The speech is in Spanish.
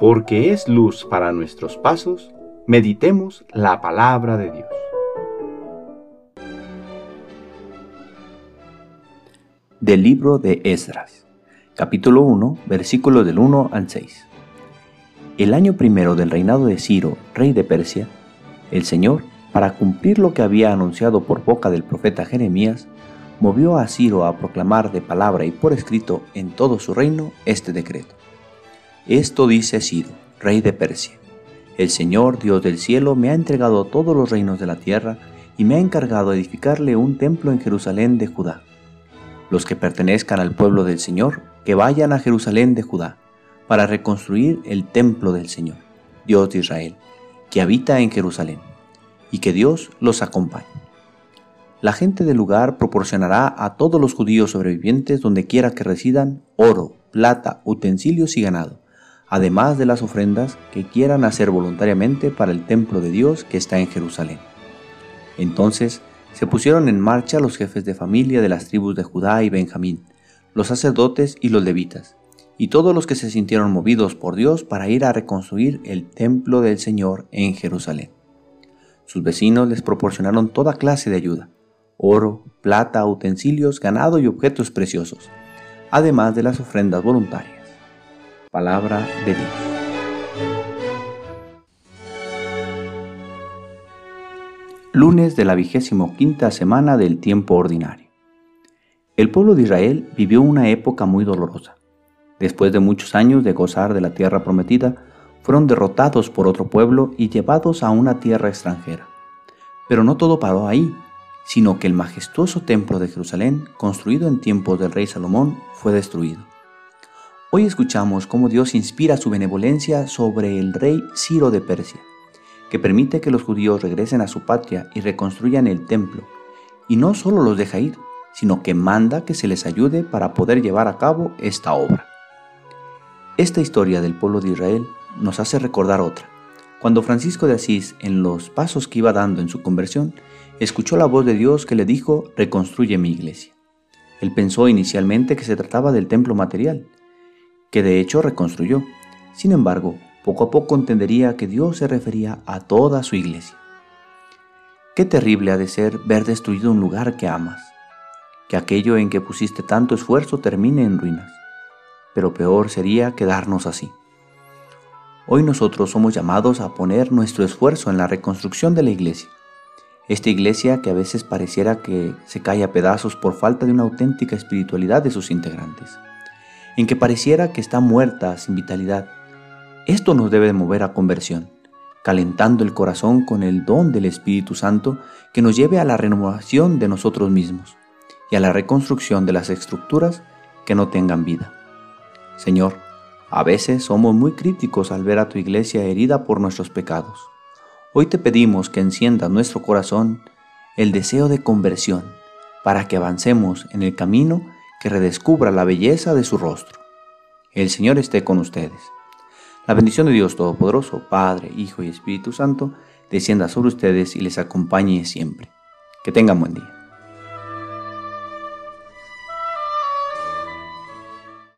porque es luz para nuestros pasos, meditemos la palabra de Dios. Del libro de Esdras, capítulo 1, versículos del 1 al 6. El año primero del reinado de Ciro, rey de Persia, el Señor, para cumplir lo que había anunciado por boca del profeta Jeremías, movió a Ciro a proclamar de palabra y por escrito en todo su reino este decreto. Esto dice Ciro, rey de Persia. El Señor, Dios del cielo, me ha entregado todos los reinos de la tierra y me ha encargado edificarle un templo en Jerusalén de Judá. Los que pertenezcan al pueblo del Señor, que vayan a Jerusalén de Judá, para reconstruir el templo del Señor, Dios de Israel, que habita en Jerusalén, y que Dios los acompañe. La gente del lugar proporcionará a todos los judíos sobrevivientes donde quiera que residan oro, plata, utensilios y ganado, además de las ofrendas que quieran hacer voluntariamente para el templo de Dios que está en Jerusalén. Entonces se pusieron en marcha los jefes de familia de las tribus de Judá y Benjamín, los sacerdotes y los levitas, y todos los que se sintieron movidos por Dios para ir a reconstruir el templo del Señor en Jerusalén. Sus vecinos les proporcionaron toda clase de ayuda, oro, plata, utensilios, ganado y objetos preciosos, además de las ofrendas voluntarias. Palabra de Dios. Lunes de la vigésimo quinta semana del tiempo ordinario. El pueblo de Israel vivió una época muy dolorosa. Después de muchos años de gozar de la tierra prometida, fueron derrotados por otro pueblo y llevados a una tierra extranjera. Pero no todo paró ahí sino que el majestuoso templo de Jerusalén, construido en tiempos del rey Salomón, fue destruido. Hoy escuchamos cómo Dios inspira su benevolencia sobre el rey Ciro de Persia, que permite que los judíos regresen a su patria y reconstruyan el templo, y no solo los deja ir, sino que manda que se les ayude para poder llevar a cabo esta obra. Esta historia del pueblo de Israel nos hace recordar otra, cuando Francisco de Asís, en los pasos que iba dando en su conversión, escuchó la voz de Dios que le dijo, reconstruye mi iglesia. Él pensó inicialmente que se trataba del templo material, que de hecho reconstruyó. Sin embargo, poco a poco entendería que Dios se refería a toda su iglesia. Qué terrible ha de ser ver destruido un lugar que amas, que aquello en que pusiste tanto esfuerzo termine en ruinas, pero peor sería quedarnos así. Hoy nosotros somos llamados a poner nuestro esfuerzo en la reconstrucción de la iglesia esta iglesia que a veces pareciera que se cae a pedazos por falta de una auténtica espiritualidad de sus integrantes, en que pareciera que está muerta sin vitalidad. Esto nos debe mover a conversión, calentando el corazón con el don del Espíritu Santo que nos lleve a la renovación de nosotros mismos y a la reconstrucción de las estructuras que no tengan vida. Señor, a veces somos muy críticos al ver a tu iglesia herida por nuestros pecados Hoy te pedimos que encienda nuestro corazón el deseo de conversión para que avancemos en el camino que redescubra la belleza de su rostro. El Señor esté con ustedes. La bendición de Dios Todopoderoso, Padre, Hijo y Espíritu Santo, descienda sobre ustedes y les acompañe siempre. Que tengan buen día.